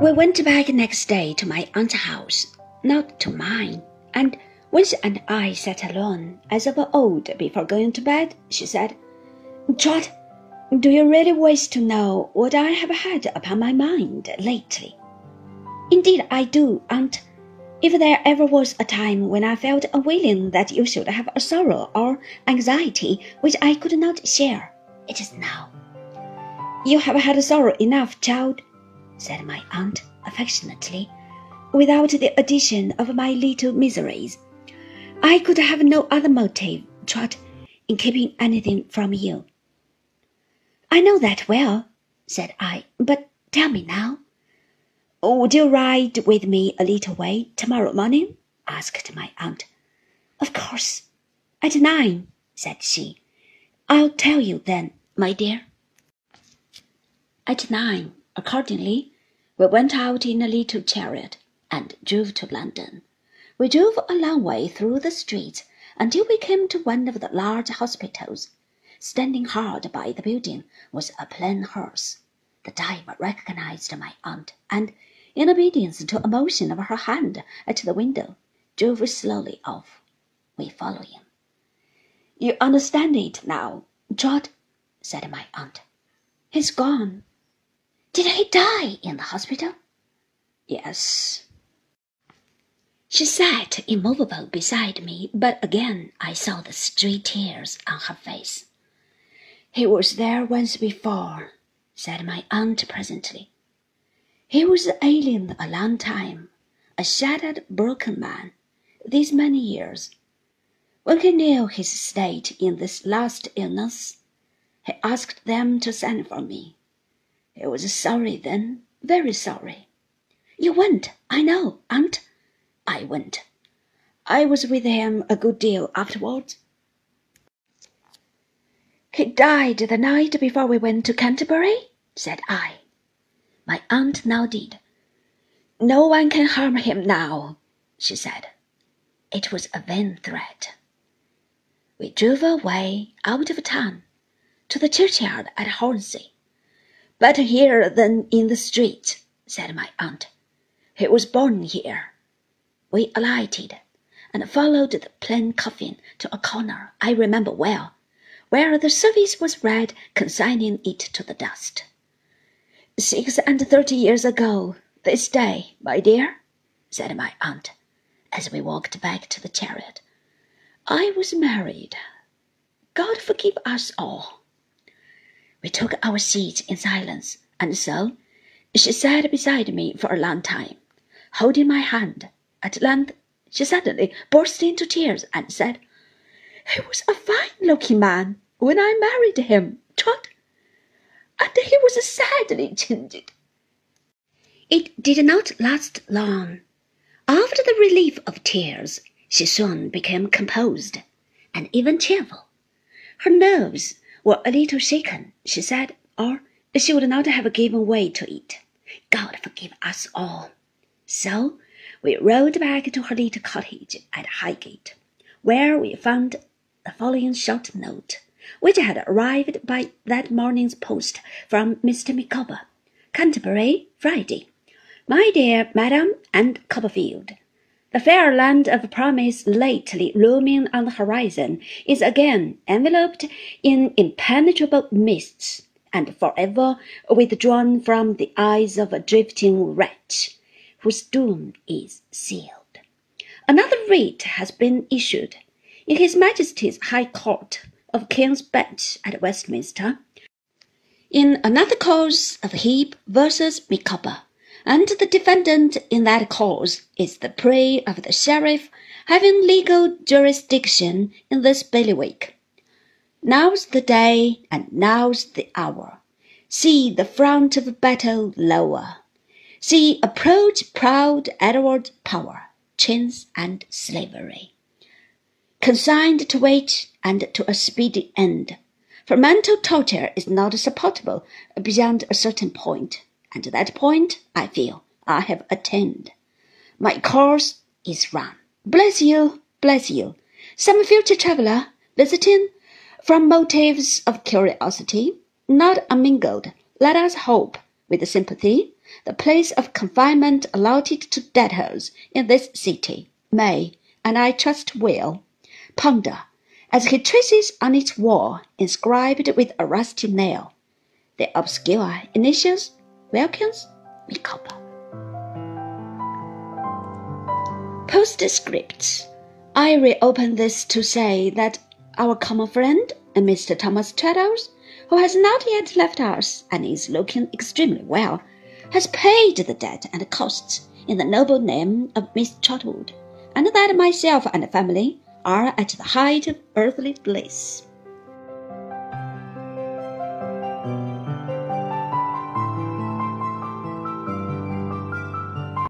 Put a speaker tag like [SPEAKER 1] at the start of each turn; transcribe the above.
[SPEAKER 1] We went back next day to my aunt's house, not to mine, and when she and I sat alone, as of old, before going to bed, she said, Trot, do you really wish to know what I have had upon my mind lately? Indeed, I do, aunt. If there ever was a time when I felt unwilling that you should have a sorrow or anxiety which I could not share, it is now. You have had sorrow enough, child, said my aunt affectionately, without the addition of my little miseries. I could have no other motive, Trot, in keeping anything from you. I know that well, said I, but tell me now. Would you ride with me a little way tomorrow morning? asked my aunt. Of course. At nine, said she. I'll tell you then, my dear. At nine, accordingly, we went out in a little chariot and drove to London. We drove a long way through the streets until we came to one of the large hospitals. Standing hard by the building was a plain hearse. The driver recognized my aunt, and, in obedience to a motion of her hand at the window, drove slowly off. We followed him. You understand it now, Trot, said my aunt. He's gone. Did he die in the hospital? Yes. She sat immovable beside me, but again I saw the stray tears on her face. He was there once before, said my aunt presently. He was ailing a long time, a shattered, broken man, these many years. When he knew his state in this last illness, he asked them to send for me. He was sorry then, very sorry. You went, I know, aunt. I went. I was with him a good deal afterwards. He died the night before we went to Canterbury, said I. My aunt nodded. No one can harm him now, she said. It was a vain threat. We drove away out of town to the churchyard at Hornsey. Better here than in the street, said my aunt. He was born here. We alighted and followed the plain coffin to a corner I remember well, where the service was read consigning it to the dust. Six and thirty years ago, this day, my dear, said my aunt, as we walked back to the chariot, I was married. God forgive us all. We took our seats in silence, and so she sat beside me for a long time, holding my hand at length, she suddenly burst into tears and said, He was a fine looking man when I married him, Trot, and he was sadly changed. It did not last long. After the relief of tears, she soon became composed and even cheerful. Her nerves were a little shaken, she said, or she would not have given way to it. God forgive us all. So we rode back to her little cottage at Highgate, where we found the following short note, which had arrived by that morning's post from Mr. Micawber. Canterbury, Friday. My dear Madam and Copperfield, the fair land of promise lately looming on the horizon is again enveloped in impenetrable mists, and forever withdrawn from the eyes of a drifting wretch whose doom is sealed. Another writ has been issued in His Majesty's High Court of King's Bench at Westminster, in another cause of Heep versus Micawber, and the defendant in that cause is the prey of the sheriff having legal jurisdiction in this bailiwick. Now's the day and now's the hour. See the front of battle lower. See approach proud Edward Power, chains and slavery. Consigned to wait and to a speedy end. For mental torture is not supportable beyond a certain point, and that point I feel I have attained. My course is run. Bless you, bless you. Some future traveller visiting from motives of curiosity, not unmingled, let us hope, with sympathy, the place of confinement allotted to debtors in this city may, and I trust will, ponder as he traces on its wall, inscribed with a rusty nail, the obscure initials Wilkins Micawber. Postscript. I reopen this to say that our common friend, Mr. Thomas Traddles, who has not yet left us and is looking extremely well, has paid the debt and costs in the noble name of Miss Trotwood, and that myself and family are at the height of earthly bliss.